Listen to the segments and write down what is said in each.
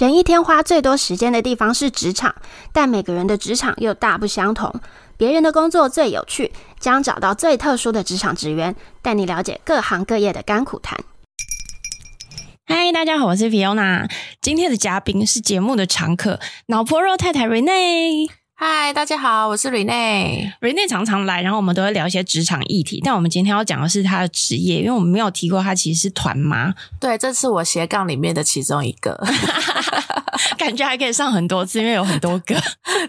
人一天花最多时间的地方是职场，但每个人的职场又大不相同。别人的工作最有趣，将找到最特殊的职场职员，带你了解各行各业的甘苦谈。嗨，大家好，我是 Fiona，今天的嘉宾是节目的常客，脑婆肉太太 Rene。嗨，大家好，我是 Renee。Renee 常常来，然后我们都会聊一些职场议题。但我们今天要讲的是她的职业，因为我们没有提过她其实是团妈。对，这是我斜杠里面的其中一个，感觉还可以上很多次，因为有很多个。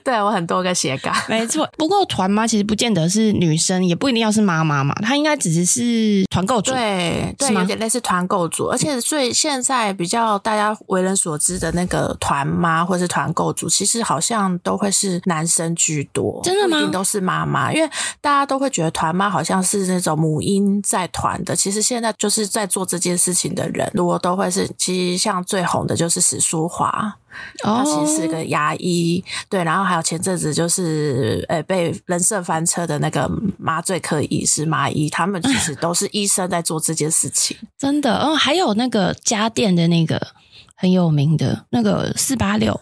对，我很多个斜杠，没错。不过团妈其实不见得是女生，也不一定要是妈妈嘛，她应该只是是团购主，对对，有点类似团购主。而且最现在比较大家为人所知的那个团妈或是团购主，其实好像都会是男。男生居多，真的吗？一定都是妈妈，因为大家都会觉得团妈好像是那种母婴在团的。其实现在就是在做这件事情的人，如果都会是，其实像最红的就是史书华，他其实是个牙医，哦、对，然后还有前阵子就是呃被人设翻车的那个麻醉科医师麻医，他们其实都是医生在做这件事情，真的。嗯，还有那个家电的那个很有名的那个四八六。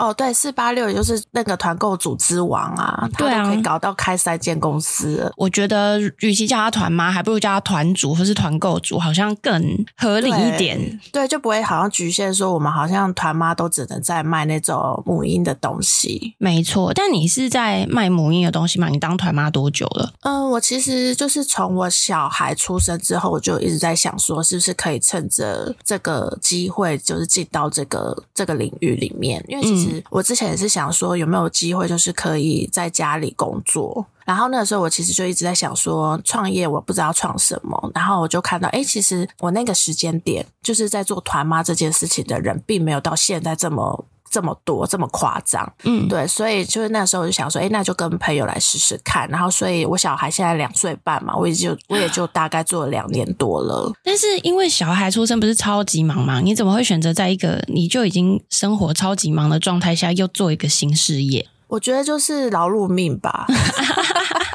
哦，对，四八六也就是那个团购组织王啊，对啊，可以搞到开三间公司。我觉得，与其叫他团妈，还不如叫他团主或是团购主，好像更合理一点对。对，就不会好像局限说我们好像团妈都只能在卖那种母婴的东西。没错，但你是在卖母婴的东西吗？你当团妈多久了？嗯，我其实就是从我小孩出生之后，我就一直在想说，是不是可以趁着这个机会，就是进到这个这个领域里面，因为其实、嗯。我之前也是想说有没有机会，就是可以在家里工作。然后那个时候我其实就一直在想说创业，我不知道创什么。然后我就看到，哎，其实我那个时间点就是在做团妈这件事情的人，并没有到现在这么。这么多这么夸张，嗯，对，所以就是那时候我就想说，哎，那就跟朋友来试试看。然后，所以我小孩现在两岁半嘛，我也就 我也就大概做了两年多了。但是因为小孩出生不是超级忙嘛？你怎么会选择在一个你就已经生活超级忙的状态下，又做一个新事业？我觉得就是劳碌命吧。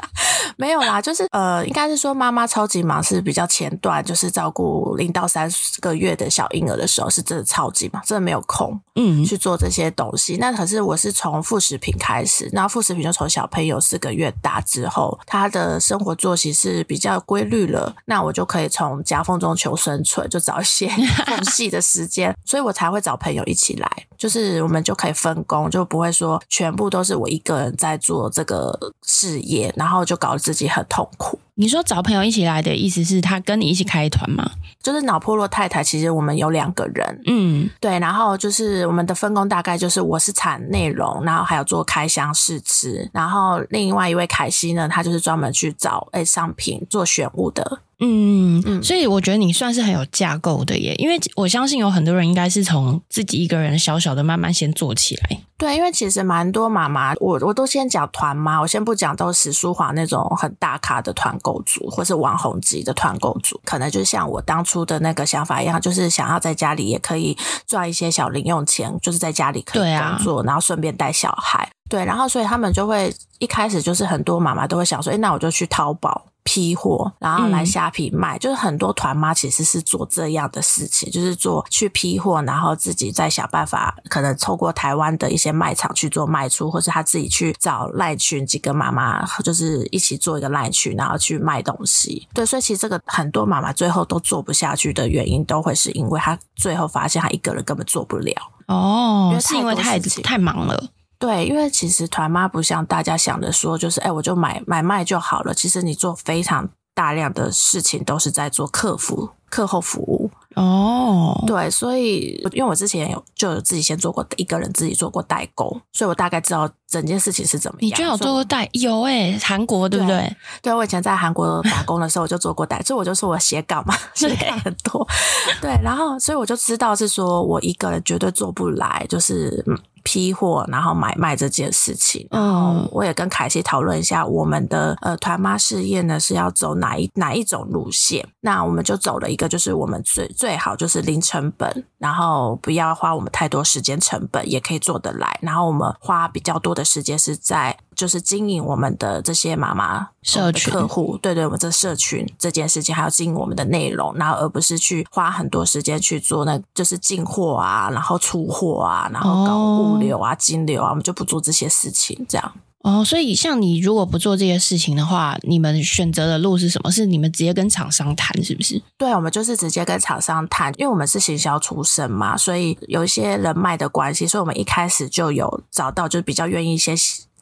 没有啦，就是呃，应该是说妈妈超级忙，是比较前段，就是照顾零到三个月的小婴儿的时候，是真的超级忙，真的没有空，嗯，去做这些东西。嗯、那可是我是从副食品开始，那副食品就从小朋友四个月大之后，他的生活作息是比较规律了，那我就可以从夹缝中求生存，就找一些 缝隙的时间，所以我才会找朋友一起来，就是我们就可以分工，就不会说全部都是我一个人在做这个事业，然后就搞得。自己很痛苦。你说找朋友一起来的意思是他跟你一起开团吗？就是脑波弱太太，其实我们有两个人，嗯，对，然后就是我们的分工大概就是我是产内容，然后还有做开箱试吃，然后另外一位凯西呢，他就是专门去找诶商品做选物的。嗯嗯，所以我觉得你算是很有架构的耶，因为我相信有很多人应该是从自己一个人小小的慢慢先做起来。对，因为其实蛮多妈妈，我我都先讲团妈，我先不讲都是史书华那种很大咖的团购组，或是网红级的团购组，可能就像我当初的那个想法一样，就是想要在家里也可以赚一些小零用钱，就是在家里可以工作，然后顺便带小孩。对，然后所以他们就会一开始就是很多妈妈都会想说，哎，那我就去淘宝。批货，然后来虾皮卖，嗯、就是很多团妈其实是做这样的事情，就是做去批货，然后自己再想办法，可能透过台湾的一些卖场去做卖出，或是他自己去找赖群几个妈妈，就是一起做一个赖群，然后去卖东西。对，所以其实这个很多妈妈最后都做不下去的原因，都会是因为她最后发现她一个人根本做不了。哦，因为是因为太太忙了。对，因为其实团妈不像大家想的说，就是哎，我就买买卖就好了。其实你做非常大量的事情，都是在做客服、课后服务。哦，对，所以因为我之前有就有自己先做过一个人自己做过代购，所以我大概知道整件事情是怎么样。你居然有做过代有哎、欸，韩国对不对？对，对我以前在韩国打工的时候，我就做过代，所以我就说我写稿嘛，写稿很多。对，然后所以我就知道是说我一个人绝对做不来，就是。批货，然后买卖这件事情，然后我也跟凯西讨论一下，我们的呃团妈事业呢是要走哪一哪一种路线？那我们就走了一个，就是我们最最好就是零成本，然后不要花我们太多时间成本，也可以做得来。然后我们花比较多的时间是在就是经营我们的这些妈妈社群客户，对对，我们这社群这件事情，还要经营我们的内容，然后而不是去花很多时间去做那，就是进货啊，然后出货啊，然后搞物流啊、金流啊，我们就不做这些事情，这样。哦，所以像你如果不做这些事情的话，你们选择的路是什么？是你们直接跟厂商谈，是不是？对，我们就是直接跟厂商谈，因为我们是行销出身嘛，所以有一些人脉的关系，所以我们一开始就有找到，就是比较愿意一些。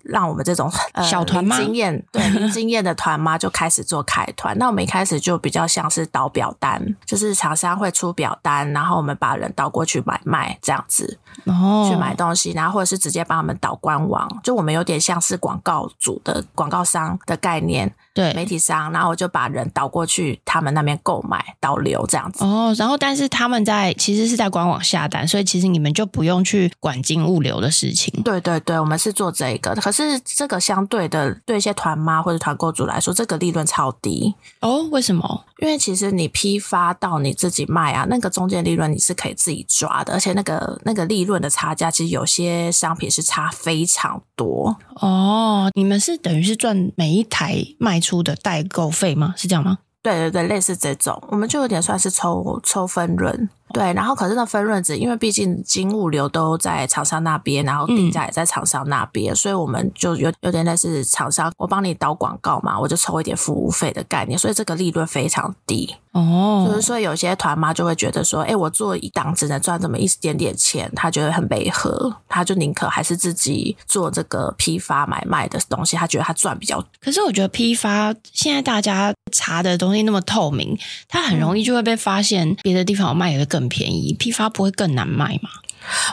让我们这种小团妈、呃、经验对零 经验的团妈就开始做开团。那我们一开始就比较像是导表单，就是厂商会出表单，然后我们把人导过去买卖这样子，哦，去买东西，然后或者是直接帮他们导官网，就我们有点像是广告主的广告商的概念。对媒体商，然后我就把人导过去他们那边购买导流这样子。哦，然后但是他们在其实是在官网下单，所以其实你们就不用去管进物流的事情。对对对，我们是做这个，可是这个相对的对一些团妈或者团购主来说，这个利润超低。哦，为什么？因为其实你批发到你自己卖啊，那个中间利润你是可以自己抓的，而且那个那个利润的差价，其实有些商品是差非常多。哦，你们是等于是赚每一台卖出的代购费吗？是这样吗？对对对，类似这种，我们就有点算是抽抽分润。对，然后可是那分润值，因为毕竟金物流都在厂商那边，然后定价也在厂商那边，嗯，所以我们就有有点类似厂商，我帮你导广告嘛，我就抽一点服务费的概念，所以这个利润非常低。哦，就是说有些团妈就会觉得说，哎，我做一档只能赚这么一点点钱，她觉得很违和，她就宁可还是自己做这个批发买卖的东西，她觉得她赚比较。可是我觉得批发现在大家查的东西那么透明，它很容易就会被发现别的地方有卖的更。便宜，批发不会更难卖吗？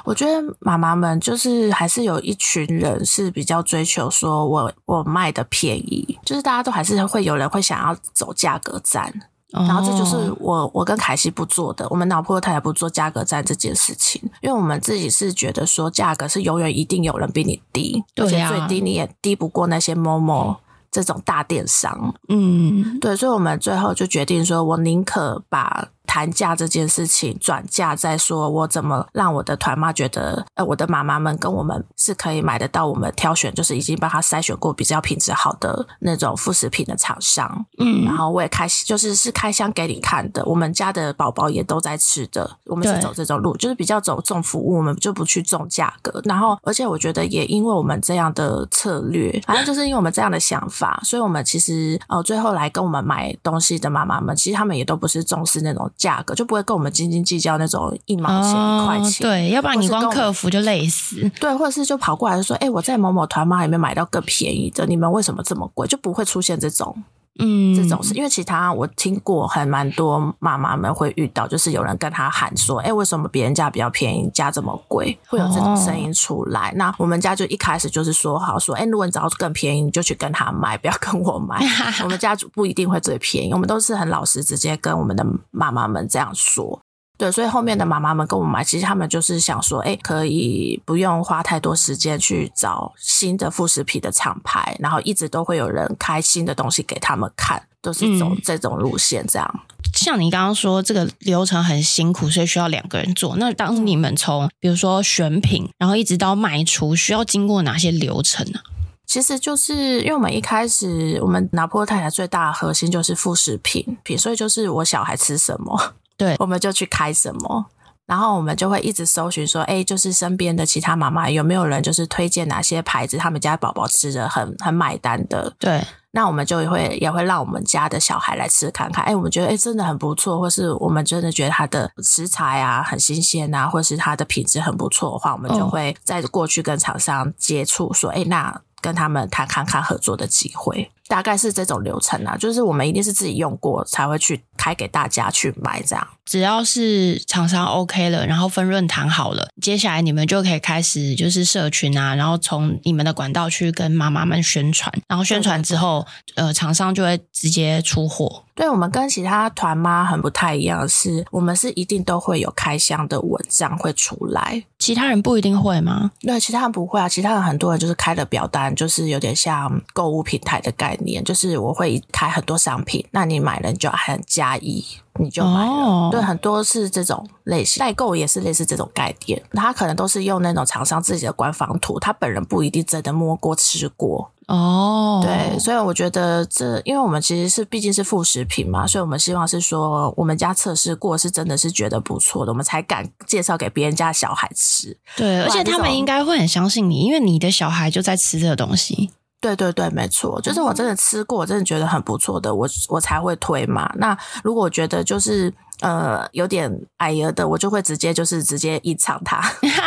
我觉得妈妈们就是还是有一群人是比较追求说我我卖的便宜，就是大家都还是会有人会想要走价格战，哦、然后这就是我我跟凯西不做的，我们脑破太也不做价格战这件事情，因为我们自己是觉得说价格是永远一定有人比你低，对啊、而且最低你也低不过那些 Momo 这种大电商，嗯，对，所以我们最后就决定说，我宁可把。谈价这件事情，转嫁再说，我怎么让我的团妈觉得，呃，我的妈妈们跟我们是可以买得到，我们挑选就是已经帮他筛选过比较品质好的那种副食品的厂商，嗯，然后我也开就是是开箱给你看的，我们家的宝宝也都在吃的，我们是走这种路，就是比较走重服务，我们就不去重价格，然后而且我觉得也因为我们这样的策略，反正就是因为我们这样的想法，所以我们其实呃最后来跟我们买东西的妈妈们，其实他们也都不是重视那种。价格就不会跟我们斤斤计较那种一毛钱、哦、一块钱，对，要不然你光客服就累死。对，或者是就跑过来说，哎、欸，我在某某团妈里面买到更便宜的，你们为什么这么贵？就不会出现这种。嗯，这种事因为其他我听过还蛮多妈妈们会遇到，就是有人跟他喊说：“哎，为什么别人家比较便宜，家这么贵？”会有这种声音出来。哦、那我们家就一开始就是说好说：“哎，如果你找到更便宜，你就去跟他买，不要跟我买。”我们家不一定会最便宜，我们都是很老实，直接跟我们的妈妈们这样说。对，所以后面的妈妈们跟我们买，其实他们就是想说，哎，可以不用花太多时间去找新的副食品的厂牌，然后一直都会有人开新的东西给他们看，都是走这种路线。这样，嗯，像你刚刚说这个流程很辛苦，所以需要两个人做。那当你们从比如说选品，然后一直到卖出，需要经过哪些流程呢？其实就是因为我们一开始，我们拿破太太最大的核心就是副食品品，所以就是我小孩吃什么。对，我们就去开什么，然后我们就会一直搜寻说，哎，就是身边的其他妈妈有没有人就是推荐哪些牌子，他们家宝宝吃的很很买单的。对，那我们就会也会让我们家的小孩来吃看看，哎，我们觉得哎真的很不错，或是我们真的觉得它的食材啊很新鲜啊，或是它的品质很不错的话，我们就会再过去跟厂商接触，说，哎，那跟他们谈看看合作的机会。大概是这种流程啊，就是我们一定是自己用过才会去开给大家去买，这样。只要是厂商 OK 了，然后分润谈好了，接下来你们就可以开始就是社群啊，然后从你们的管道去跟妈妈们宣传，然后宣传之后，呃，厂商就会直接出货。对，我们跟其他团妈很不太一样，是我们是一定都会有开箱的文章会出来，其他人不一定会吗？对，其他人不会啊，其他人很多人就是开了表单，就是有点像购物平台的概念。念，就是我会开很多商品，那你买了你就按加一，你就买了。哦、对，很多是这种类型，代购也是类似这种概念。他可能都是用那种厂商自己的官方图，他本人不一定真的摸过吃过。哦，对，所以我觉得这，因为我们其实是毕竟是副食品嘛，所以我们希望是说，我们家测试过是真的是觉得不错的，我们才敢介绍给别人家小孩吃。对，而且他们应该会很相信你，因为你的小孩就在吃这个东西。对对对，没错，就是我真的吃过，我真的觉得很不错的，我我才会推嘛。那如果我觉得就是呃有点矮油的，我就会直接就是直接隐藏它，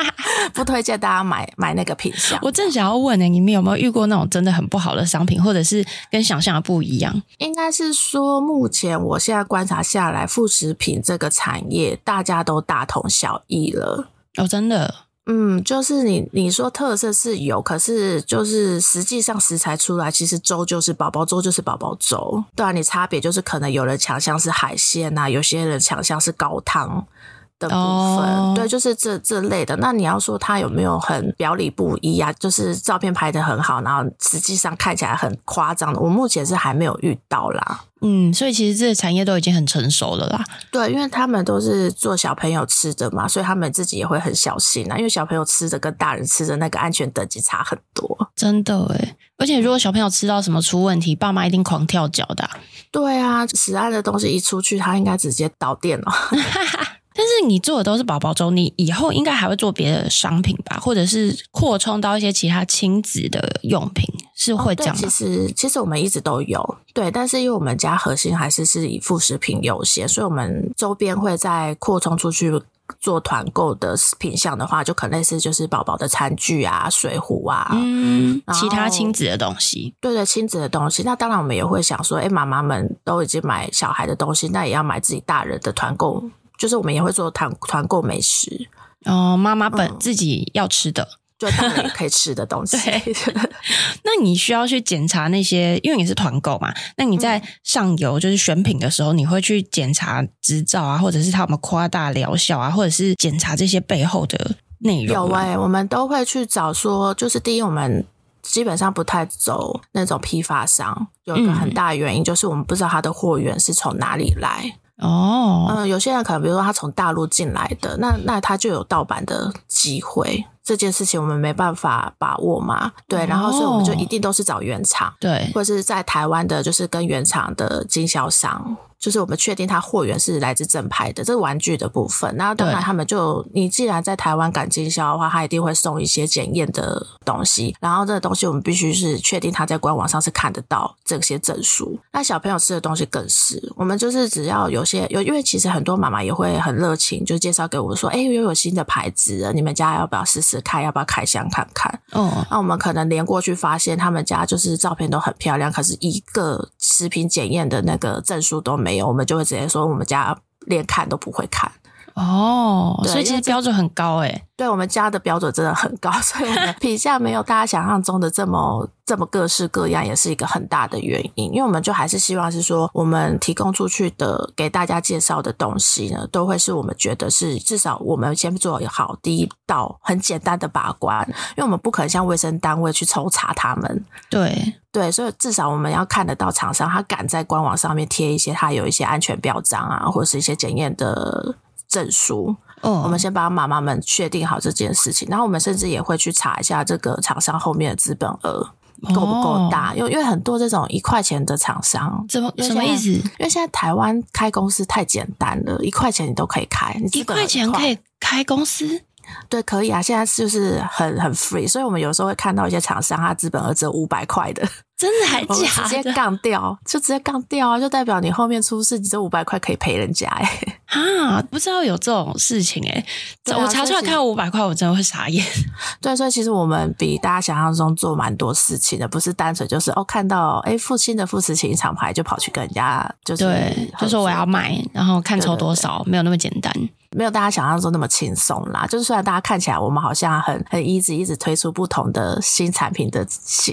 不推荐大家买买那个品相。我正想要问呢，你们有没有遇过那种真的很不好的商品，或者是跟想象的不一样？应该是说，目前我现在观察下来，副食品这个产业大家都大同小异了。哦，真的。嗯，就是你你说特色是有，可是就是实际上食材出来，其实粥就是宝宝粥，就是宝宝粥。对啊，你差别就是可能有人强项是海鲜啊，有些人强项是高汤。的部分，oh. 对，就是这这类的。那你要说他有没有很表里不一啊？就是照片拍的很好，然后实际上看起来很夸张的，我目前是还没有遇到啦。嗯，所以其实这个产业都已经很成熟了啦。对，因为他们都是做小朋友吃的嘛，所以他们自己也会很小心啊。因为小朋友吃的跟大人吃的那个安全等级差很多，真的诶。而且如果小朋友吃到什么出问题，爸妈一定狂跳脚的啊。对啊，食安的东西一出去，他应该直接倒电了。但是你做的都是宝宝粥，你以后应该还会做别的商品吧，或者是扩充到一些其他亲子的用品，是会这样吗？哦，其实其实我们一直都有，对，但是因为我们家核心还是是以副食品优先，所以我们周边会再扩充出去做团购的品项的话，就可能类似就是宝宝的餐具啊、水壶啊，嗯，其他亲子的东西，对对，亲子的东西。那当然我们也会想说，哎，妈妈们都已经买小孩的东西，那也要买自己大人的团购。就是我们也会做团团购美食哦，妈妈本自己要吃的，嗯、就当然也可以吃的东西。对，那你需要去检查那些，因为你是团购嘛。那你在上游就是选品的时候，你会去检查执照啊，或者是他们夸大疗效啊，或者是检查这些背后的内容。有哎、欸，我们都会去找说，就是第一，我们基本上不太走那种批发商，有一个很大的原因、嗯、就是我们不知道它的货源是从哪里来。哦，嗯，有些人可能比如说他从大陆进来的，那那他就有盗版的机会，这件事情我们没办法把握嘛，对，然后所以我们就一定都是找原厂，对，或者是在台湾的，就是跟原厂的经销商。就是我们确定它货源是来自正牌的，这是玩具的部分。那当然，他们就你既然在台湾敢经销的话，他一定会送一些检验的东西。然后这个东西我们必须是确定他在官网上是看得到这些证书。那小朋友吃的东西更是，我们就是只要有些有，因为其实很多妈妈也会很热情，就介绍给我说：“哎，又有新的牌子，你们家要不要试试看？要不要开箱看看？”哦，那我们可能连过去发现他们家就是照片都很漂亮，可是一个食品检验的那个证书都没我们就会直接说，我们家连看都不会看。哦，所以其实标准很高诶。对，我们家的标准真的很高，所以我们 品相没有大家想象中的这么这么各式各样，也是一个很大的原因。因为我们就还是希望是说，我们提供出去的给大家介绍的东西呢，都会是我们觉得是至少我们先做好第一道很简单的把关，因为我们不可能像卫生单位去抽查他们。对对，所以至少我们要看得到厂商他敢在官网上面贴一些他有一些安全标章啊，或者是一些检验的证书。哦，我们先帮妈妈们确定好这件事情，然后我们甚至也会去查一下这个厂商后面的资本额够不够大，哦、因为因为很多这种一块钱的厂商，怎么什么意思？因为现在台湾开公司太简单了，一块钱你都可以开，你一块钱可以开公司。对，可以啊，现在就是很很 free，所以我们有时候会看到一些厂商，他资本额只有五百块的，真的还假的？直接杠掉，就直接杠掉啊，就代表你后面出事，你这五百块可以赔人家哎。啊，不知道有这种事情哎，啊、我查出来看到五百块，我真的会傻眼。对，所以其实我们比大家想象中做蛮多事情的，不是单纯就是哦，看到哎，复兴的副食品厂牌就跑去跟人家就是对，就说我要买，然后看抽多少，没有那么简单。没有大家想象中那么轻松啦，就是虽然大家看起来我们好像很很 easy，一直推出不同的新产品的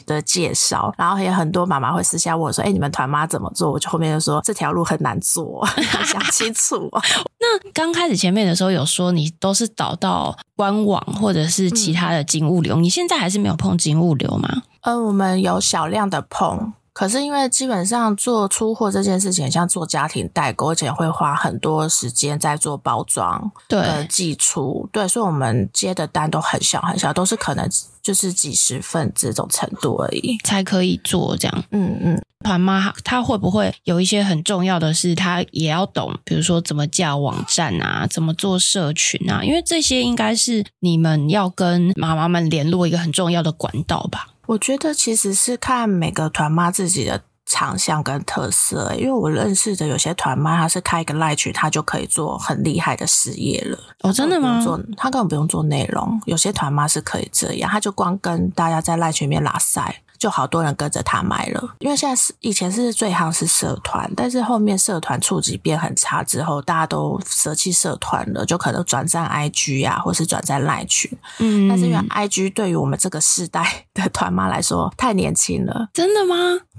的介绍，然后也很多妈妈会私下问我说：“哎，你们团妈怎么做？”我就后面就说：“这条路很难做，想清楚。”那刚开始前面的时候有说你都是导到官网或者是其他的金物流，嗯、你现在还是没有碰金物流吗？嗯，我们有少量的碰。可是因为基本上做出货这件事情，像做家庭代购，而且会花很多时间在做包装、对寄出，对，所以我们接的单都很小很小，都是可能就是几十份这种程度而已，才可以做这样。嗯嗯，团妈她会不会有一些很重要的事，她也要懂，比如说怎么架网站啊，怎么做社群啊？因为这些应该是你们要跟妈妈们联络一个很重要的管道吧。我觉得其实是看每个团妈自己的长项跟特色，因为我认识的有些团妈，她是开一个 LINE 群，她就可以做很厉害的事业了。哦，真的吗？做，她根本不用做内容。有些团妈是可以这样，她就光跟大家在 LINE 群里面拉赛。就好多人跟着他买了，因为现在是以前是最夯是社团，但是后面社团触及变很差之后，大家都舍弃社团了，就可能转战 IG 啊，或是转战赖群。嗯，但是因为 IG 对于我们这个世代的团妈来说太年轻了。真的吗？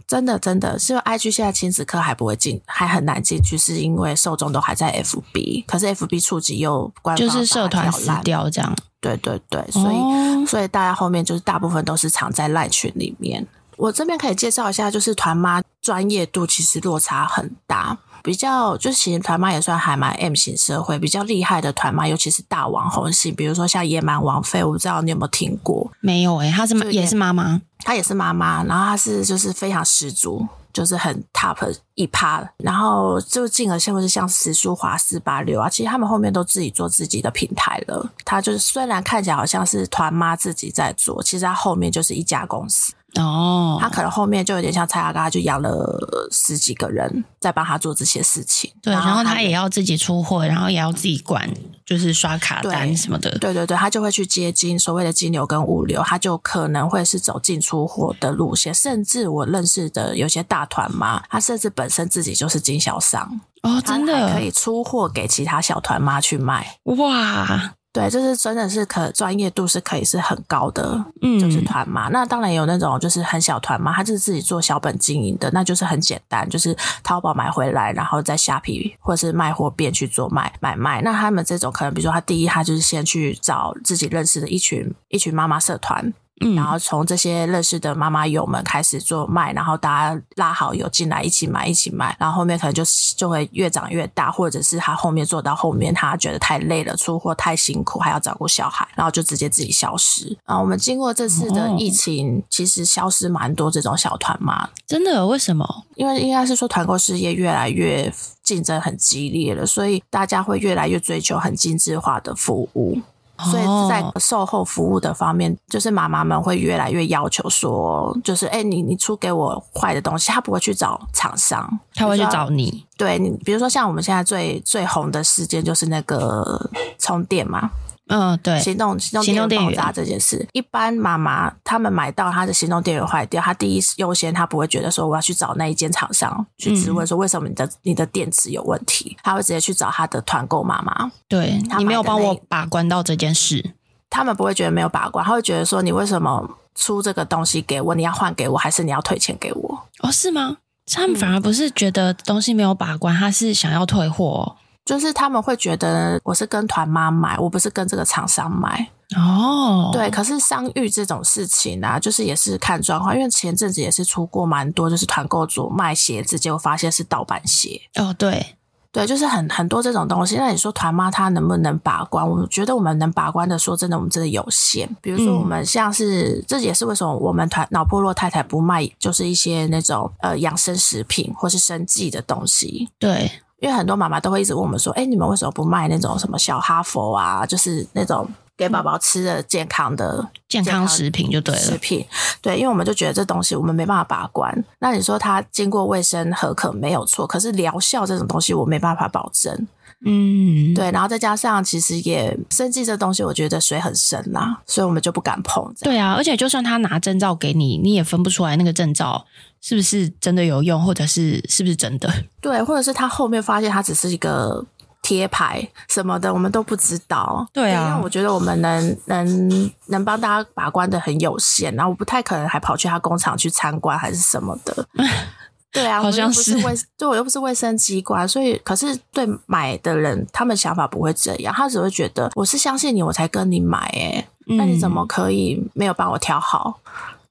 真的真的是因为 IG 现在亲子课还不会进，还很难进去，是因为受众都还在 FB，可是 FB 触及又官方就是社团死掉这样。对对对，所以、哦、所以大家后面就是大部分都是藏在赖群里面。我这边可以介绍一下，就是团妈专业度其实落差很大，比较就是其实团妈也算还蛮 M 型社会，比较厉害的团妈，尤其是大网红型，比如说像野蛮王妃，我不知道你有没有听过？没有诶、欸，她是也是妈妈，她也是妈妈，然后她是就是非常十足。就是很 top 一趴，然后就进而像不是像石书华四八六啊，其实他们后面都自己做自己的平台了。他就是虽然看起来好像是团妈自己在做，其实他后面就是一家公司。哦，他可能后面就有点像蔡阿嘎，就养了十几个人在帮他做这些事情。对，然后他也要自己出货，然后也要自己管，就是刷卡单什么的。对对对，他就会去接金，所谓的金流跟物流，他就可能会是走进出货的路线。甚至我认识的有些大团妈，她甚至本身自己就是经销商哦，真的可以出货给其他小团妈去卖。哇！对，就是真的是可专业度是可以是很高的，嗯，就是团嘛。那当然有那种就是很小团嘛，他就是自己做小本经营的，那就是很简单，就是淘宝买回来，然后在虾皮或者是卖货店去做卖买卖。那他们这种可能，比如说他第一，他就是先去找自己认识的一群一群妈妈社团。然后从这些认识的妈妈友们开始做卖，然后大家拉好友进来一起买一起买，然后后面可能就就会越长越大，或者是他后面做到后面他觉得太累了，出货太辛苦，还要照顾小孩，然后就直接自己消失。啊，我们经过这次的疫情，其实消失蛮多这种小团妈。真的？为什么？因为应该是说团购事业越来越竞争很激烈了，所以大家会越来越追求很精致化的服务。所以在售后服务的方面，就是妈妈们会越来越要求说，就是哎、欸，你你出给我坏的东西，他不会去找厂商，他会去找你。对，你比如说像我们现在最最红的事件，就是那个充电嘛。嗯，对，行动行动电源爆炸这件事，一般妈妈他们买到他的行动电源坏掉，他第一优先他不会觉得说我要去找那一间厂商去质问说为什么你的你的电池有问题，他会直接去找他的团购妈妈。对，你没有帮我把关到这件事，他们不会觉得没有把关，他会觉得说你为什么出这个东西给我，你要换给我还是你要退钱给我？哦，是吗？他们反而不是觉得东西没有把关，他是想要退货哦。就是他们会觉得我是跟团妈买，我不是跟这个厂商买哦。对，可是商誉这种事情啊，就是也是看状况。因为前阵子也是出过蛮多，就是团购主卖鞋子，结果发现是盗版鞋。哦，对，对，就是很很多这种东西。那你说团妈她能不能把关？我觉得我们能把关的，说真的，我们真的有限。比如说我们像是，嗯、这也是为什么我们团脑破落太太不卖，就是一些那种呃养生食品或是生计的东西。对。因为很多妈妈都会一直问我们说：“哎，你们为什么不卖那种什么小哈佛啊？就是那种给宝宝吃的健康的健康食品就对了。食品对，因为我们就觉得这东西我们没办法把关。那你说它经过卫生合可没有错，可是疗效这种东西我没办法保证。嗯，对。然后再加上其实也生计这东西，我觉得水很深啦、啊，所以我们就不敢碰。对啊，而且就算他拿证照给你，你也分不出来那个证照。”是不是真的有用，或者是是不是真的？对，或者是他后面发现他只是一个贴牌什么的，我们都不知道。对啊，因为我觉得我们能能能帮大家把关的很有限，然后我不太可能还跑去他工厂去参观还是什么的。对啊，好像是卫，对，我又不是卫生机关，所以可是对买的人，他们想法不会这样，他只会觉得我是相信你，我才跟你买，哎、嗯，那你怎么可以没有帮我挑好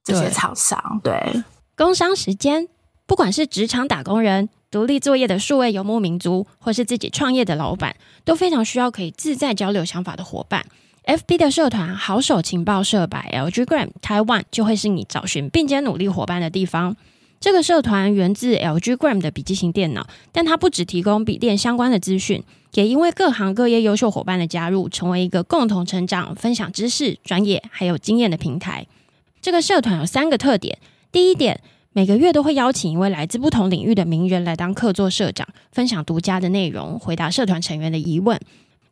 这些厂商？对。工商时间，不管是职场打工人、独立作业的数位游牧民族，或是自己创业的老板，都非常需要可以自在交流想法的伙伴。FB 的社团好手情报社 by LG Gram Taiwan 就会是你找寻并肩努力伙伴的地方。这个社团源自 LG Gram 的笔记型电脑，但它不只提供笔电相关的资讯，也因为各行各业优秀伙伴的加入，成为一个共同成长、分享知识、专业还有经验的平台。这个社团有三个特点：第一点，每个月都会邀请一位来自不同领域的名人来当客座社长，分享独家的内容，回答社团成员的疑问；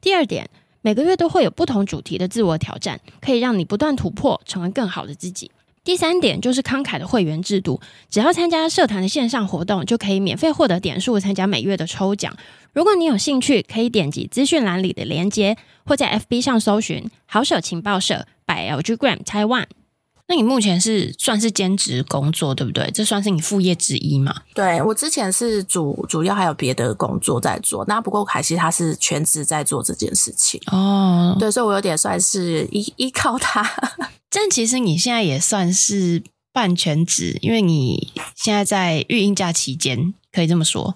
第二点，每个月都会有不同主题的自我挑战，可以让你不断突破，成为更好的自己。第三点就是慷慨的会员制度，只要参加社团的线上活动，就可以免费获得点数，参加每月的抽奖。如果你有兴趣，可以点击资讯栏里的链接，或在 FB 上搜寻“好手情报社 by LG Gram Taiwan”。那你目前是算是兼职工作，对不对？这算是你副业之一嘛？对，我之前是主主要还有别的工作在做，那不过凯西他是全职在做这件事情哦。对，所以我有点算是依依靠他。但其实你现在也算是半全职，因为你现在在育婴假期间，可以这么说。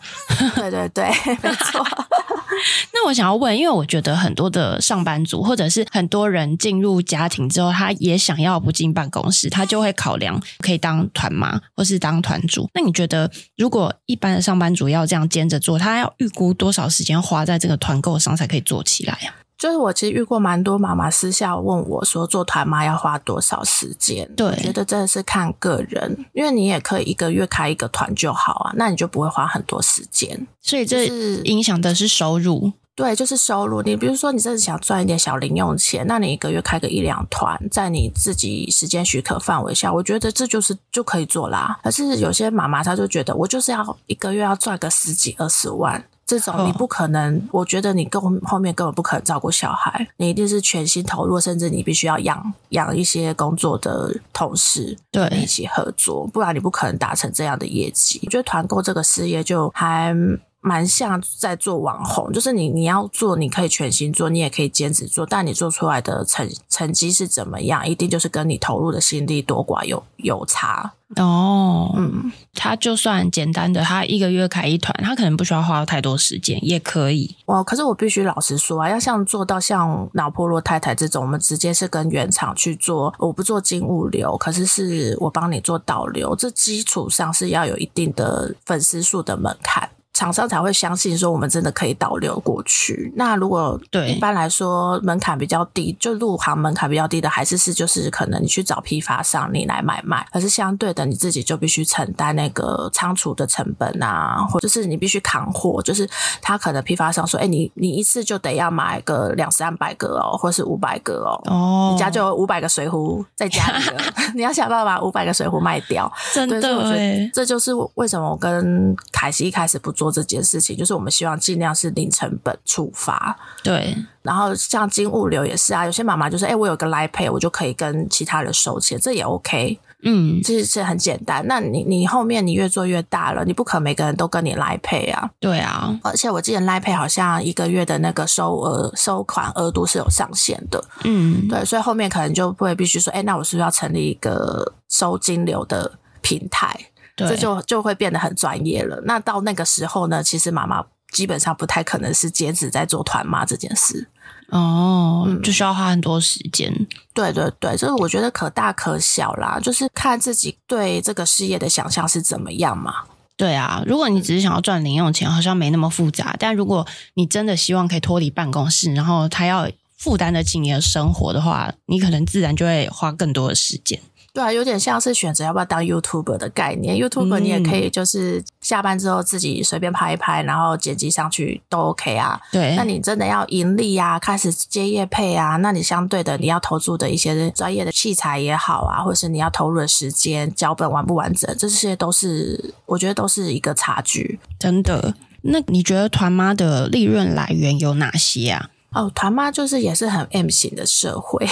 对 对对，没错。那我想要问，因为我觉得很多的上班族，或者是很多人进入家庭之后，他也想要不进办公室，他就会考量可以当团妈或是当团主。那你觉得，如果一般的上班族要这样兼着做，他要预估多少时间花在这个团购上才可以做起来呀？就是我其实遇过蛮多妈妈私下问我说，做团妈要花多少时间？对，我觉得真的是看个人，因为你也可以一个月开一个团就好啊，那你就不会花很多时间。所以这是影响的是收入。对，就是收入。你比如说，你真的想赚一点小零用钱，那你一个月开个一两团，在你自己时间许可范围下，我觉得这就是就可以做啦。可是有些妈妈她就觉得，我就是要一个月要赚个十几二十万，这种你不可能。哦、我觉得你跟后面根本不可能照顾小孩，你一定是全心投入，甚至你必须要养养一些工作的同事，对，一起合作，不然你不可能达成这样的业绩。我觉得团购这个事业就还。蛮像在做网红，就是你你要做，你可以全心做，你也可以兼职做，但你做出来的成成绩是怎么样，一定就是跟你投入的心力多寡有有差哦。嗯，他就算简单的，他一个月开一团，他可能不需要花太多时间，也可以。哦，可是我必须老实说啊，要像做到像脑破落太太这种，我们直接是跟原厂去做，我不做金物流，可是是我帮你做导流，这基础上是要有一定的粉丝数的门槛。厂商才会相信说我们真的可以导流过去。那如果对一般来说门槛比较低，就入行门槛比较低的，还是是就是可能你去找批发商你来买卖，可是相对的你自己就必须承担那个仓储的成本啊，或者是你必须扛货，就是他可能批发商说，哎、欸，你你一次就得要买个两三百个哦，或是五百个哦，哦，你家就有五百个水壶在家里了，你要想办法把五百个水壶卖掉，真的，对，我觉得这就是为什么我跟凯西一开始不做。做这件事情，就是我们希望尽量是零成本出发。对，然后像金物流也是啊，有些妈妈就是：“哎、欸，我有个 Line Pay，我就可以跟其他人收钱，这也 OK。”嗯，其实是很简单。那你你后面你越做越大了，你不可能每个人都跟你 Line Pay 啊。对啊，而且我记得 Line Pay 好像一个月的那个收额收款额度是有上限的。嗯，对，所以后面可能就会必须说：“哎、欸，那我是不是要成立一个收金流的平台？”对这就就会变得很专业了。那到那个时候呢，其实妈妈基本上不太可能是兼职在做团妈这件事哦，就需要花很多时间。嗯、对对对，就是我觉得可大可小啦，就是看自己对这个事业的想象是怎么样嘛。对啊，如果你只是想要赚零用钱，好像没那么复杂。但如果你真的希望可以脱离办公室，然后他要负担得起你的生活的话，你可能自然就会花更多的时间。对啊，有点像是选择要不要当 YouTuber 的概念。YouTuber 你也可以就是下班之后自己随便拍一拍，然后剪辑上去都 OK 啊。对，那你真的要盈利啊，开始接业配啊，那你相对的你要投注的一些专业的器材也好啊，或者是你要投入的时间、脚本完不完整，这些都是我觉得都是一个差距。真的，那你觉得团妈的利润来源有哪些啊？哦，团妈就是也是很 M 型的社会，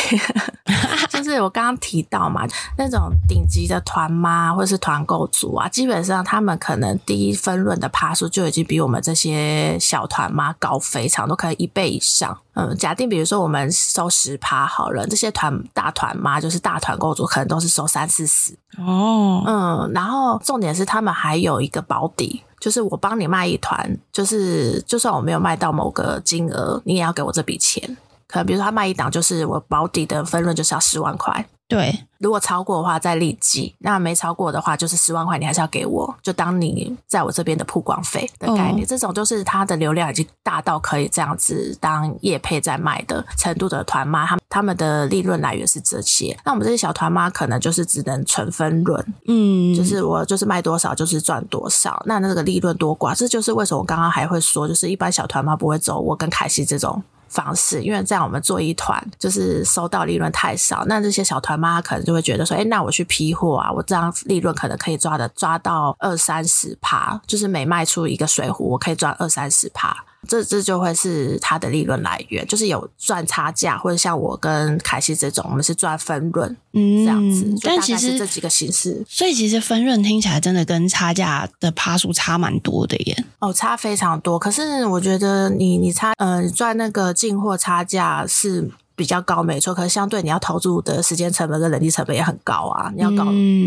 就是我刚刚提到嘛，那种顶级的团妈或是团购组啊，基本上他们可能第一分润的趴数就已经比我们这些小团妈高非常，都可以一倍以上。嗯，假定比如说我们收十趴好了，这些团大团妈就是大团购组，可能都是收三四十。哦，嗯，然后重点是他们还有一个保底。就是我帮你卖一团，就是就算我没有卖到某个金额，你也要给我这笔钱。可能比如说他卖一档，就是我保底的分润就是要十万块。对，如果超过的话再立即，那没超过的话就是十万块，你还是要给我，就当你在我这边的曝光费的概念。哦、这种就是它的流量已经大到可以这样子当业配在卖的程度的团妈，他们他们的利润来源是这些。那我们这些小团妈可能就是只能纯分润，嗯，就是我就是卖多少就是赚多少，那那个利润多寡，这就是为什么我刚刚还会说，就是一般小团妈不会走我跟凯西这种。方式，因为这样我们做一团就是收到利润太少，那这些小团妈可能就会觉得说，哎，那我去批货啊，我这样利润可能可以抓的抓到二三十趴，就是每卖出一个水壶，我可以赚二三十趴。这这就会是它的利润来源，就是有赚差价，或者像我跟凯西这种，我们是赚分润，嗯，这样子。但其实这几个形式，所以其实分润听起来真的跟差价的趴数差蛮多的耶。哦，差非常多。可是我觉得你你差，嗯、呃，赚那个进货差价是。比较高没错，可是相对你要投入的时间成本跟人力成本也很高啊！你要搞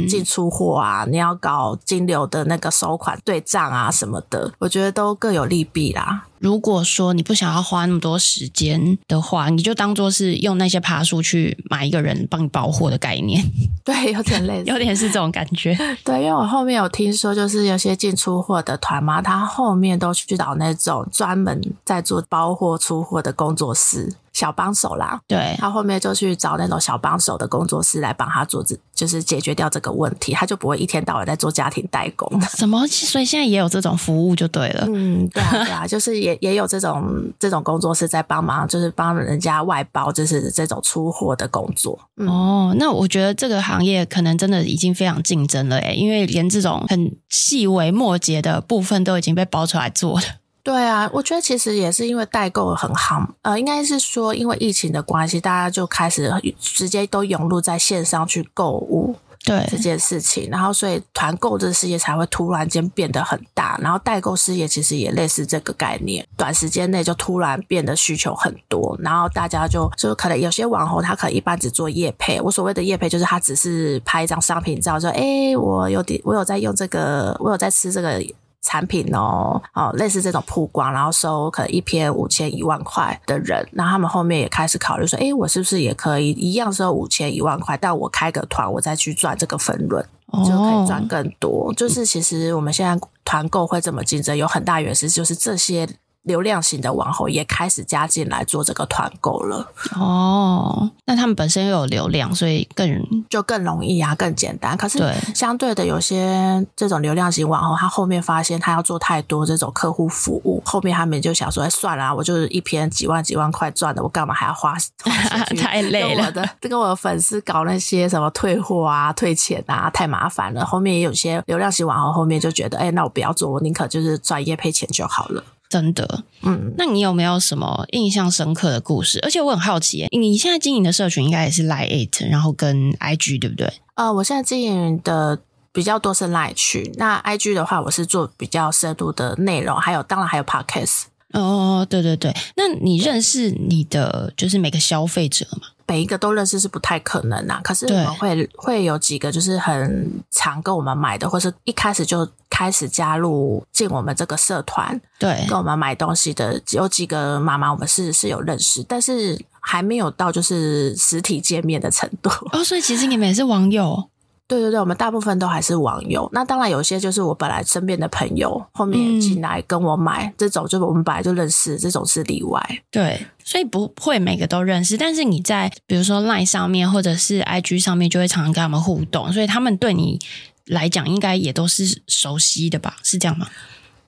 进出货啊，嗯、你要搞金流的那个收款对账啊什么的，我觉得都各有利弊啦。如果说你不想要花那么多时间的话，你就当做是用那些爬树去买一个人帮你包货的概念。对，有点类似，有点是这种感觉。对，因为我后面有听说，就是有些进出货的团嘛，他后面都去找那种专门在做包货出货的工作室。小帮手啦，对，他后面就去找那种小帮手的工作室来帮他做，就是解决掉这个问题，他就不会一天到晚在做家庭代工。什么？所以现在也有这种服务就对了。嗯，对啊，对啊，就是也也有这种这种工作室在帮忙，就是帮人家外包，就是这种出货的工作。嗯、哦，那我觉得这个行业可能真的已经非常竞争了诶，因为连这种很细微末节的部分都已经被包出来做了。对啊，我觉得其实也是因为代购很好，呃，应该是说因为疫情的关系，大家就开始直接都涌入在线上去购物，对这件事情，然后所以团购这个事业才会突然间变得很大，然后代购事业其实也类似这个概念，短时间内就突然变得需求很多，然后大家就就可能有些网红他可能一般只做夜配，我所谓的夜配就是他只是拍一张商品照，说哎，我有点我有在用这个，我有在吃这个。产品哦，哦，类似这种曝光，然后收可能一篇五千一万块的人，那他们后面也开始考虑说，哎，我是不是也可以一样收五千一万块，但我开个团，我再去赚这个分润，就可以赚更多。哦、就是其实我们现在团购会这么竞争，有很大原因是就是这些。流量型的网红也开始加进来做这个团购了哦，那他们本身又有流量，所以更就更容易啊，更简单。可是相对的，有些这种流量型网红，他后面发现他要做太多这种客户服务，后面他们就想说：“哎，算了，我就是一篇几万几万块赚的，我干嘛还要花？花太累了。”的跟我的粉丝搞那些什么退货啊、退钱啊，太麻烦了。后面也有些流量型网红后面就觉得：“哎，那我不要做，我宁可就是赚业配钱就好了。”真的，嗯，那你有没有什么印象深刻的故事？而且我很好奇，你现在经营的社群应该也是 Line It，然后跟 IG 对不对？呃，我现在经营的比较多是 Line 群，那 IG 的话，我是做比较深度的内容，还有当然还有 Podcast。哦，对对对，那你认识你的就是每个消费者吗？每一个都认识是不太可能啊，可是我们会对会有几个就是很常跟我们买的，或是一开始就开始加入进我们这个社团，对，跟我们买东西的有几个妈妈，我们是是有认识，但是还没有到就是实体见面的程度。哦，所以其实你们也是网友。对对对，我们大部分都还是网友。那当然有些就是我本来身边的朋友后面进来跟我买，嗯、这种就是我们本来就认识，这种是例外。对，所以不会每个都认识，但是你在比如说 Line 上面或者是 IG 上面，就会常常跟他们互动，所以他们对你来讲应该也都是熟悉的吧？是这样吗？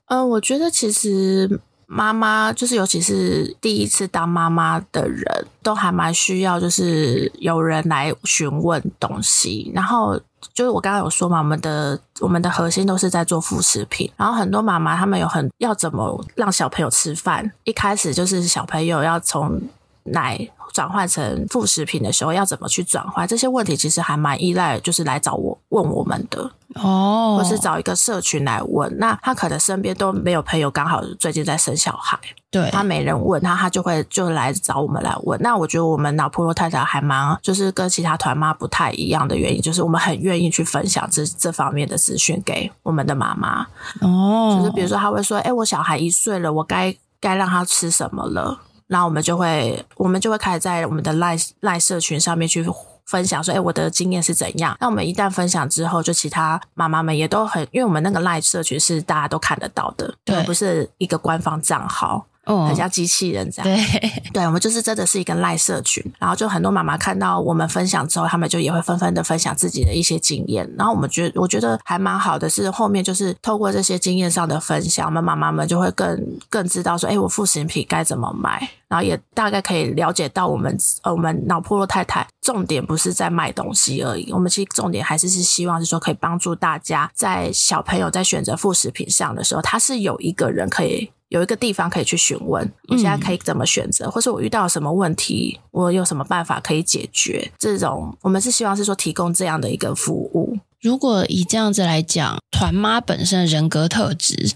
嗯、呃，我觉得其实妈妈就是尤其是第一次当妈妈的人，都还蛮需要就是有人来询问东西，然后。就是我刚刚有说嘛，我们的我们的核心都是在做副食品，然后很多妈妈她们有很要怎么让小朋友吃饭，一开始就是小朋友要从奶转换成副食品的时候要怎么去转换，这些问题其实还蛮依赖，就是来找我问我们的哦，或是找一个社群来问，那他可能身边都没有朋友，刚好最近在生小孩。对，他没人问他，他就会就来找我们来问。那我觉得我们脑婆罗太太还蛮，就是跟其他团妈不太一样的原因，就是我们很愿意去分享这这方面的资讯给我们的妈妈。哦，就是比如说他会说，哎、欸，我小孩一岁了，我该该让他吃什么了？然后我们就会我们就会开始在我们的赖赖社群上面去分享，说，哎、欸，我的经验是怎样？那我们一旦分享之后，就其他妈妈们也都很，因为我们那个赖社群是大家都看得到的，对，不是一个官方账号。很像机器人这样，对，对，我们就是真的是一个赖社群，然后就很多妈妈看到我们分享之后，他们就也会纷纷的分享自己的一些经验，然后我们觉得我觉得还蛮好的，是后面就是透过这些经验上的分享，我们妈妈们就会更更知道说，哎，我副食品该怎么买，然后也大概可以了解到我们呃我们脑波弱太太重点不是在卖东西而已，我们其实重点还是是希望是说可以帮助大家在小朋友在选择副食品上的时候，他是有一个人可以。有一个地方可以去询问，我现在可以怎么选择，嗯、或是我遇到什么问题，我有什么办法可以解决？这种我们是希望是说提供这样的一个服务。如果以这样子来讲，团妈本身的人格特质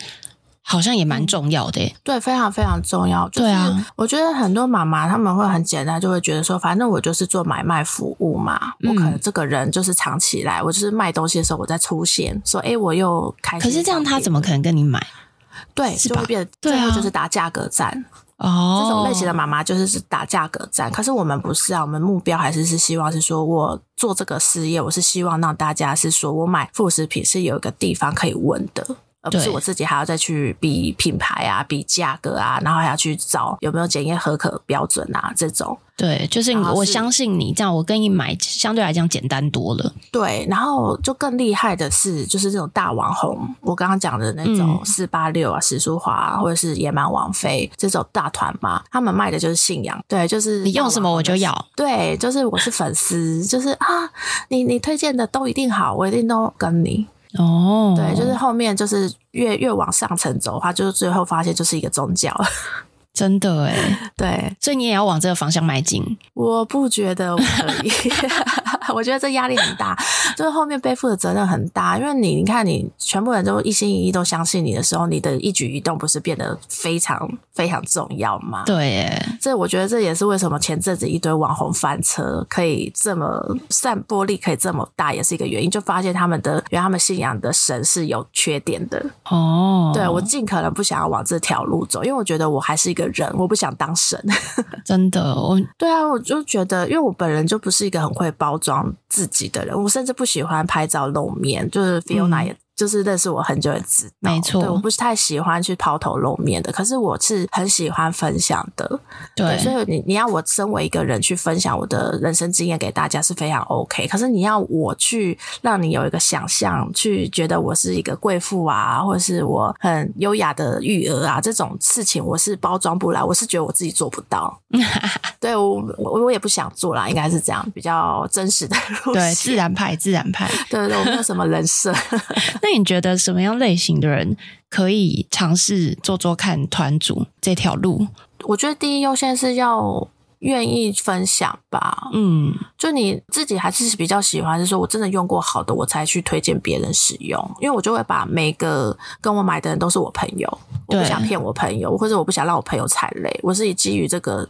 好像也蛮重要的，对，非常非常重要。对啊，我觉得很多妈妈他们会很简单，就会觉得说，反正我就是做买卖服务嘛，嗯、我可能这个人就是藏起来，我就是卖东西的时候我再出现，说，哎，我又开。可是这样他怎么可能跟你买？对，就会变，最后就是打价格战。哦，这种类型的妈妈就是是打价格战。可是我们不是啊，我们目标还是是希望是说，我做这个事业，我是希望让大家是说我买副食品是有一个地方可以问的。而不是我自己还要再去比品牌啊、比价格啊，然后还要去找有没有检验合格标准啊这种。对，就是我相信你这样，我跟你买相对来讲简单多了。对，然后就更厉害的是，就是这种大网红，我刚刚讲的那种四八六啊、史书华啊，或者是野蛮王妃这种大团嘛，他们卖的就是信仰。对，就是你用什么我就要。对，就是我是粉丝，就是啊，你你推荐的都一定好，我一定都跟你。哦，对，就是后面就是越越往上层走的话，就是最后发现就是一个宗教，真的诶，对，所以你也要往这个方向迈进。我不觉得我可以。我觉得这压力很大，就是后面背负的责任很大，因为你你看，你全部人都一心一意都相信你的时候，你的一举一动不是变得非常非常重要吗？对耶，这我觉得这也是为什么前阵子一堆网红翻车可以这么散播力可以这么大，也是一个原因，就发现他们的原来他们信仰的神是有缺点的哦。对，我尽可能不想要往这条路走，因为我觉得我还是一个人，我不想当神。真的，我对啊，我就觉得，因为我本人就不是一个很会包装。自己的人，我甚至不喜欢拍照露面，就是 Fiona 也。就是认识我很久的知道，没。错，我不是太喜欢去抛头露面的，可是我是很喜欢分享的，对，对，所以你你要我身为一个人去分享我的人生经验给大家是非常 OK，可是你要我去让你有一个想象，去觉得我是一个贵妇啊，或者是我很优雅的育儿啊，这种事情我是包装不来，我是觉得我自己做不到，对我我我也不想做啦，应该是这样，比较真实的路线，对，自然派，自然派，对对，我没有什么人设。你觉得什么样类型的人可以尝试做做看团组这条路？我觉得第一优先是要愿意分享吧。嗯，就你自己还是比较喜欢，是说我真的用过好的，我才去推荐别人使用。因为我就会把每个跟我买的人都是我朋友，我不想骗我朋友，或者我不想让我朋友踩雷。我是以基于这个。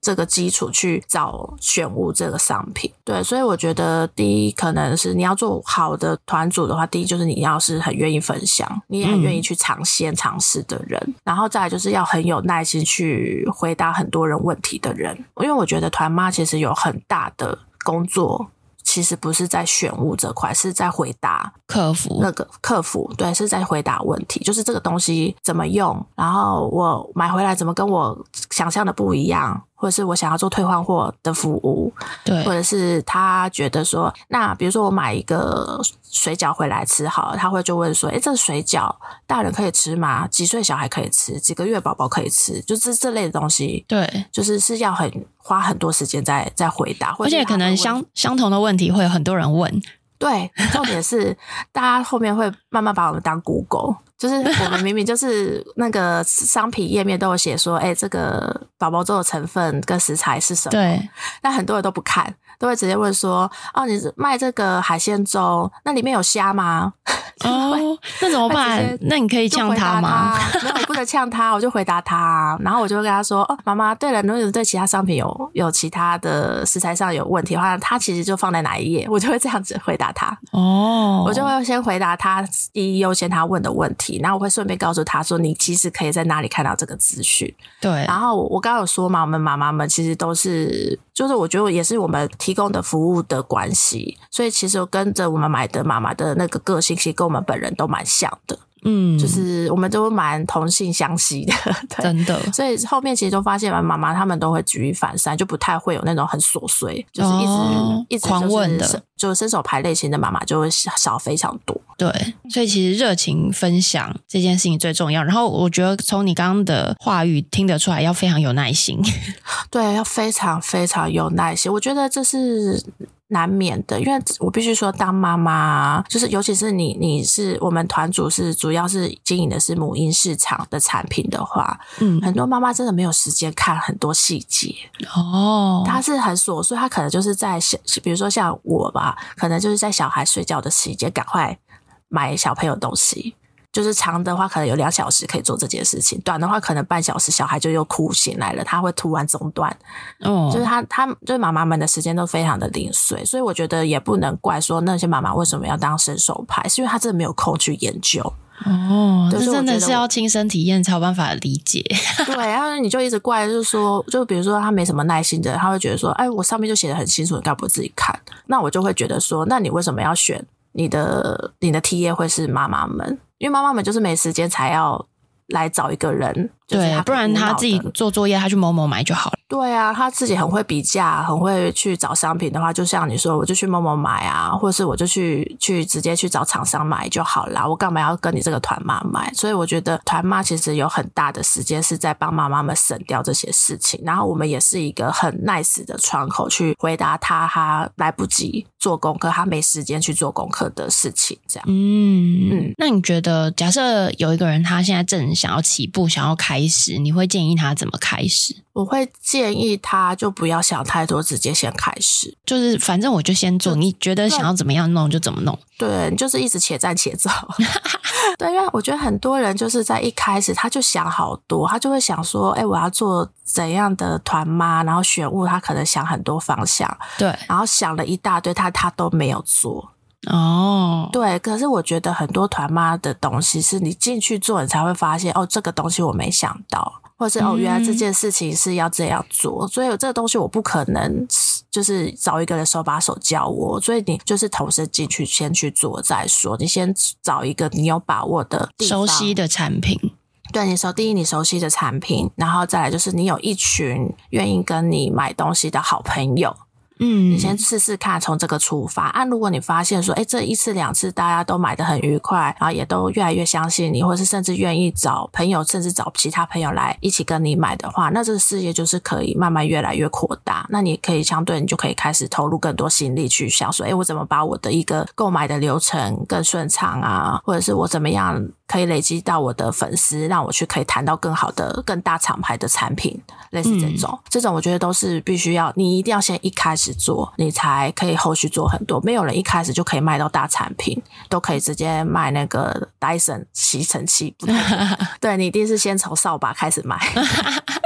这个基础去找选物这个商品，对，所以我觉得第一可能是你要做好的团组的话，第一就是你要是很愿意分享，你也很愿意去尝鲜尝试的人，嗯、然后再来就是要很有耐心去回答很多人问题的人，因为我觉得团妈其实有很大的工作。其实不是在选物这块，是在回答客服那个客服，对，是在回答问题，就是这个东西怎么用，然后我买回来怎么跟我想象的不一样，或者是我想要做退换货的服务，对，或者是他觉得说，那比如说我买一个水饺回来吃好了，他会就问说，诶，这个水饺大人可以吃吗？几岁小孩可以吃？几个月宝宝可以吃？就这这类的东西，对，就是是要很花很多时间在在回答，而且可能相相同的问题会有很多人问。对，重点是大家后面会慢慢把我们当 Google，就是我们明明就是那个商品页面都有写说，哎，这个宝宝粥的成分跟食材是什么？对，但很多人都不看，都会直接问说，哦，你是卖这个海鲜粥，那里面有虾吗？哦，那怎么办？那你可以呛他吗？没有，我不能呛他，我就回答他，然后我就会跟他说，哦，妈妈，对了，如果对其他商品有有其他的食材上有问题的话，他其实就放在哪一页，我就会这样子回答他。哦，我就会先回答他第一优先他问的问题，然后我会顺便告诉他说，你其实可以在哪里看到这个资讯。对，然后我刚刚有说嘛，我们妈妈们其实都是，就是我觉得也是我们提供的服务的关系，所以其实跟着我们买的妈妈的那个个性，其实跟我们本人都蛮像的。嗯，就是我们都蛮同性相吸的，对，真的。所以后面其实都发现，妈妈他们都会举一反三，就不太会有那种很琐碎，就是一直、哦、一直狂问的，就伸手牌类型的妈妈就会少非常多。对，所以其实热情分享这件事情最重要。然后我觉得从你刚刚的话语听得出来，要非常有耐心。对，要非常非常有耐心。我觉得这是。难免的，因为我必须说，当妈妈就是，尤其是你，你是我们团组是主要是经营的是母婴市场的产品的话，嗯，很多妈妈真的没有时间看很多细节。哦，她是很琐碎，她可能就是在小，比如说像我吧，可能就是在小孩睡觉的时间，赶快买小朋友东西。就是长的话，可能有两小时可以做这件事情；短的话，可能半小时，小孩就又哭醒来了，他会突然中断。哦，就是他，他就是妈妈们的时间都非常的零碎，所以我觉得也不能怪说那些妈妈为什么要当伸手牌，是因为他真的没有空去研究。哦，这真的是要亲身体验才有办法理解。对，然后你就一直怪，就是说，就比如说他没什么耐心的，他会觉得说，哎，我上面就写的很清楚，你干嘛不自己看？那我就会觉得说，那你为什么要选你的你的 TA 会是妈妈们？因为妈妈们就是没时间才要来找一个人，对，不然他自己做作业，他去某某买就好了。对啊，他自己很会比价，很会去找商品的话，就像你说，我就去某某买啊，或者是我就去去直接去找厂商买就好啦。我干嘛要跟你这个团妈买？所以我觉得团妈其实有很大的时间是在帮妈妈们省掉这些事情，然后我们也是一个很 nice 的窗口去回答他，他来不及做功课，他没时间去做功课的事情，这样。嗯嗯，那你觉得，假设有一个人他现在正想要起步，想要开始，你会建议他怎么开始？我会建议他就不要想太多，直接先开始，就是反正我就先做，你觉得想要怎么样弄就怎么弄。对，就是一直且战且走。对，因为我觉得很多人就是在一开始他就想好多，他就会想说，哎，我要做怎样的团妈，然后选物，他可能想很多方向，对，然后想了一大堆，他他都没有做。哦，对，可是我觉得很多团妈的东西是你进去做，你才会发现，哦，这个东西我没想到。或者是哦，原来这件事情是要这样做，嗯、所以这个东西我不可能就是找一个人手把手教我，所以你就是同时进去先去做再说。你先找一个你有把握的、熟悉的产品，对，你熟，第一你熟悉的产品，然后再来就是你有一群愿意跟你买东西的好朋友。嗯，你先试试看，从这个出发。啊，如果你发现说，哎，这一次两次大家都买的很愉快，然后也都越来越相信你，或者是甚至愿意找朋友，甚至找其他朋友来一起跟你买的话，那这个事业就是可以慢慢越来越扩大。那你可以相对，你就可以开始投入更多心力去想说，哎，我怎么把我的一个购买的流程更顺畅啊，或者是我怎么样可以累积到我的粉丝，让我去可以谈到更好的、更大厂牌的产品，类似这种，嗯、这种我觉得都是必须要，你一定要先一开始。做你才可以后续做很多，没有人一开始就可以卖到大产品，都可以直接卖那个 Dyson 吸尘器，不 对，你一定是先从扫把开始卖。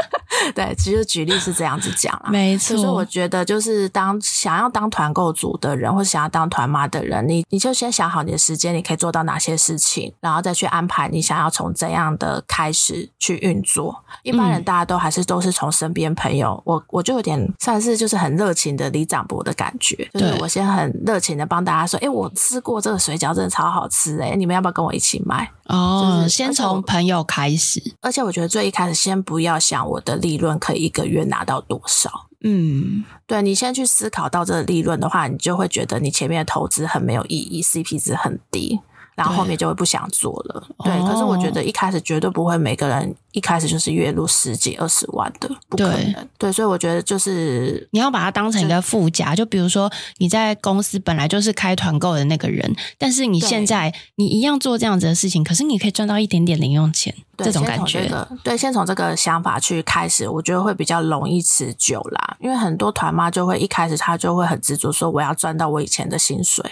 对，其实举例是这样子讲啦，没错。所以我觉得，就是当想要当团购组的人，或者想要当团妈的人，你你就先想好你的时间，你可以做到哪些事情，然后再去安排你想要从怎样的开始去运作。一般人大家都还是都是从身边朋友，嗯、我我就有点算是就是很热情的李长博的感觉，就是我先很热情的帮大家说，哎，我吃过这个水饺，真的超好吃哎，你们要不要跟我一起买？哦，就是先从朋友开始，而且我觉得最一开始先不要想我的利利润可以一个月拿到多少。嗯，对，你先去思考到这个利润的话，你就会觉得你前面的投资很没有意义，CP 值很低。然后后面就会不想做了，对。对，可是我觉得一开始绝对不会每个人一开始就是月入十几二十万的，不可能。对，对，所以我觉得就是你要把它当成一个附加，就，比如说你在公司本来就是开团购的那个人，但是你现在你一样做这样子的事情，可是你可以赚到一点点零用钱，对，这种感觉。这个、对，先从这个想法去开始，我觉得会比较容易持久啦。因为很多团妈就会一开始她就会很执着说我要赚到我以前的薪水，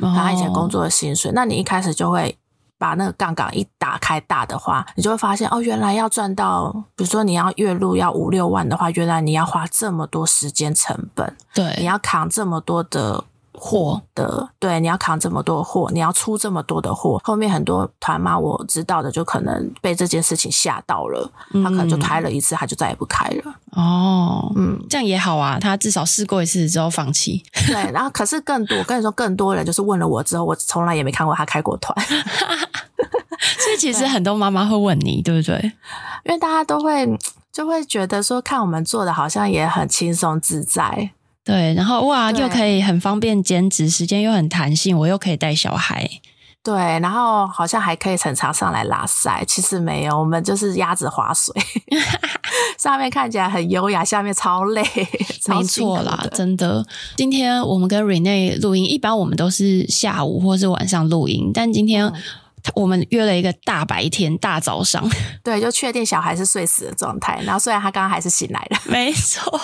她以前工作的薪水，那你一开始就会。把那个杠杆一打开大的话，你就会发现哦，原来要赚到，比如说你要月入要五六万的话，原来你要花这么多时间成本，对，你要扛这么多的货的，对，你要扛这么多货，你要出这么多的货。后面很多团妈我知道的，就可能被这件事情吓到了，他可能就开了一次，他就再也不开了。哦，嗯，这样也好啊，他至少试过一次之后放弃。对，然后可是更多，我跟你说，更多人就是问了我之后，我从来也没看过他开过团。所以其实很多妈妈会问你，对，对不对？因为大家都会就会觉得说，看我们做的好像也很轻松自在，对。然后哇，又可以很方便兼职，时间又很弹性，我又可以带小孩，对。然后好像还可以常常上来拉赛，其实没有，我们就是鸭子划水，上面看起来很优雅，下面超累，没错啦，真的。今天我们跟 Renee 录音，一般我们都是下午或是晚上录音，但今天。嗯我们约了一个大白天、大早上，对，就确定小孩是睡死的状态。然后虽然他刚刚还是醒来了，没错。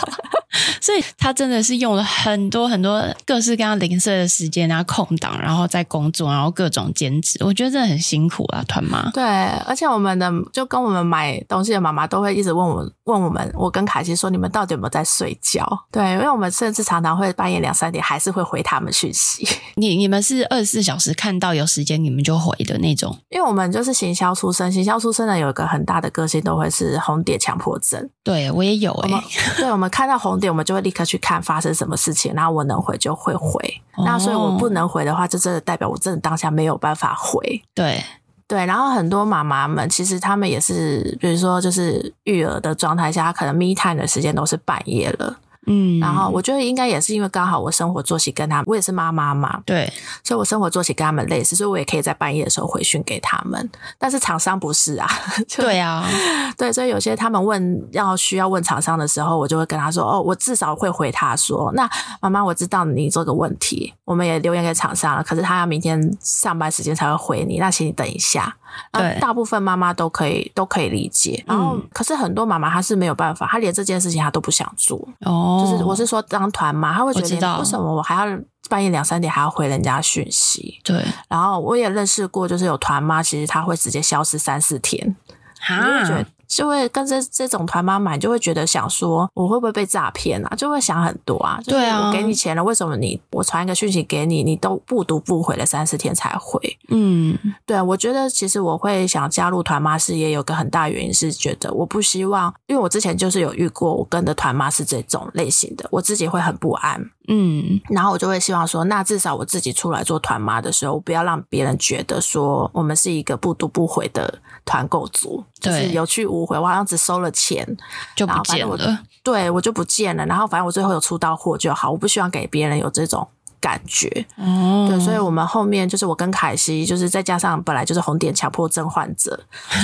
所以他真的是用了很多很多各式各样零碎的时间啊，空档，然后在工作，然后各种兼职。我觉得真的很辛苦啊，团妈。对，而且我们的就跟我们买东西的妈妈都会一直问我问我们，我跟凯西说，你们到底有没有在睡觉？对，因为我们甚至常常会半夜两三点还是会回他们讯息。你你们是二十四小时看到有时间你们就回的那种？因为我们就是行销出身，行销出身的有一个很大的个性都会是红点强迫症。对，我也有哎、欸。对，我们看到红点，我们就会立刻去看发生什么事情，然后我能回就会回。哦、那所以我不能回的话，就真的代表我真的当下没有办法回。对对，然后很多妈妈们其实她们也是，比如说就是育儿的状态下，可能 me time 的时间都是半夜了。嗯，然后我觉得应该也是因为刚好我生活作息跟他们，我也是妈妈嘛，对，所以我生活作息跟他们类似，所以我也可以在半夜的时候回讯给他们。但是厂商不是啊，对啊，对，所以有些他们问要需要问厂商的时候，我就会跟他说，哦，我至少会回他说，那妈妈我知道你这个问题，我们也留言给厂商了，可是他要明天上班时间才会回你，那请你等一下。对，大部分妈妈都可以都可以理解，然后、嗯、可是很多妈妈她是没有办法，她连这件事情她都不想做。哦，就是我是说当团妈，她会觉得为什么我还要半夜两三点还要回人家讯息？对，然后我也认识过，就是有团妈，其实她会直接消失三四天，哈。就会跟这这种团妈买，就会觉得想说，我会不会被诈骗啊？就会想很多啊。对啊，我给你钱了，为什么你我传一个讯息给你，你都不读不回了三四天才回？嗯，对啊，我觉得其实我会想加入团妈事业，有个很大原因是觉得我不希望，因为我之前就是有遇过，我跟的团妈是这种类型的，我自己会很不安。嗯，然后我就会希望说，那至少我自己出来做团妈的时候，我不要让别人觉得说我们是一个不读不回的团购组，就是有去无回，我好像只收了钱就不见了，对，我就不见了。然后反正我最后有出到货就好，我不希望给别人有这种感觉。嗯，对，所以我们后面就是我跟凯西，就是再加上本来就是红点强迫症患者，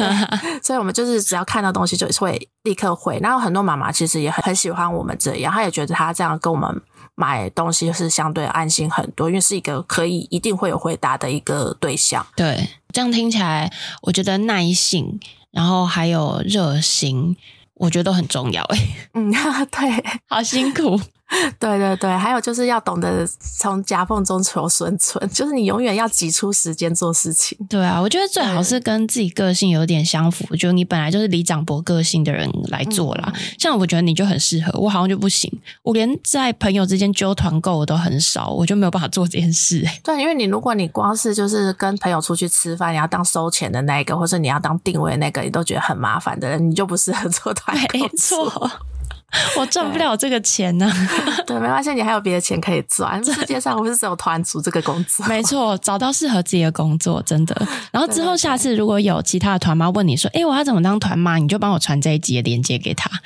所以我们就是只要看到东西就会立刻回。然后很多妈妈其实也很很喜欢我们这样，她也觉得她这样跟我们。买东西是相对安心很多，因为是一个可以一定会有回答的一个对象。对，这样听起来，我觉得耐性，然后还有热心，我觉得都很重要。哎，嗯，对，好辛苦。对对对，还有就是要懂得从夹缝中求生存，就是你永远要挤出时间做事情。对啊，我觉得最好是跟自己个性有点相符，就你本来就是李长博个性的人来做啦。嗯、像我觉得你就很适合，我好像就不行，我连在朋友之间揪团购我都很少，我就没有办法做这件事。对，因为你如果你光是就是跟朋友出去吃饭，你要当收钱的那一个，或者你要当定位的那个，你都觉得很麻烦的人，你就不适合做团购。没错。我赚不了这个钱呢、啊。对，没关系，你还有别的钱可以赚。世界上不是只有团组这个工作。没错，找到适合自己的工作，真的。然后之后下次如果有其他的团妈问你说：“哎，我要怎么当团妈？”你就帮我传这一集的链接给他。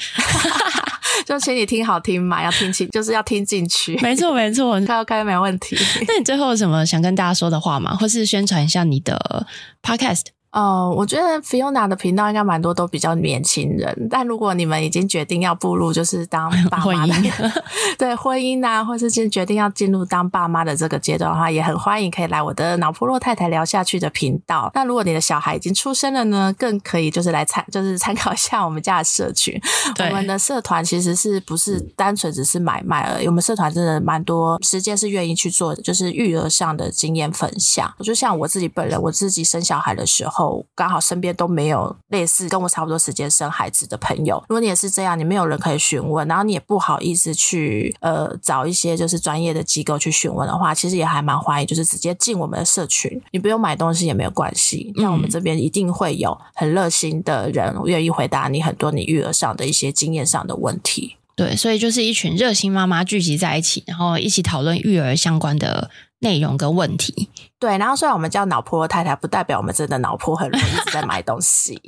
就请你听好听嘛，要听清，就是要听进去。没错，没错，开 OK 没问题。那你最后有什么想跟大家说的话吗？或是宣传一下你的 Podcast？哦，uh, 我觉得 Fiona 的频道应该蛮多都比较年轻人，但如果你们已经决定要步入就是当 爸妈的，对婚姻啊，或是进决定要进入当爸妈的这个阶段的话，也很欢迎可以来我的脑波洛太太聊下去的频道。那如果你的小孩已经出生了呢，更可以就是来参就是参考一下我们家的社群。我们的社团其实是不是单纯只是买卖而已？我们社团真的蛮多时间是愿意去做的，就是育儿上的经验分享。就像我自己本人，我自己生小孩的时候。刚好身边都没有类似跟我差不多时间生孩子的朋友。如果你也是这样，你没有人可以询问，然后你也不好意思去呃找一些就是专业的机构去询问的话，其实也还蛮欢迎，就是直接进我们的社群，你不用买东西也没有关系。那我们这边一定会有很热心的人愿意回答你很多你育儿上的一些经验上的问题。对，所以就是一群热心妈妈聚集在一起，然后一起讨论育儿相关的内容跟问题。对，然后虽然我们叫脑婆太太，不代表我们真的脑婆很容易一直在买东西。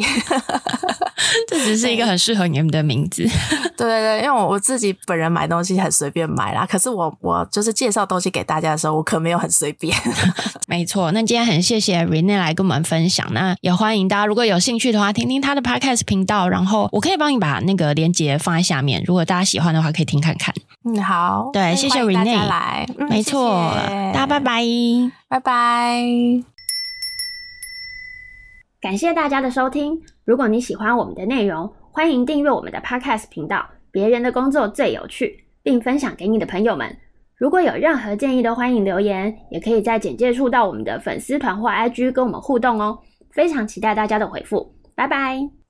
这只是一个很适合你们的名字。对对对，因为我我自己本人买东西很随便买啦，可是我我就是介绍东西给大家的时候，我可没有很随便。没错，那今天很谢谢 Renee 来跟我们分享，那也欢迎大家如果有兴趣的话，听听他的 Podcast 频道，然后我可以帮你把那个链接放在下面，如果大家喜欢的话，可以听看看。嗯，好，对，谢谢 Renee 来，嗯、没错，谢谢大家拜拜拜，拜拜，感谢大家的收听。如果你喜欢我们的内容，欢迎订阅我们的 Podcast 频道。别人的工作最有趣，并分享给你的朋友们。如果有任何建议，都欢迎留言，也可以在简介处到我们的粉丝团或 IG 跟我们互动哦。非常期待大家的回复，拜拜。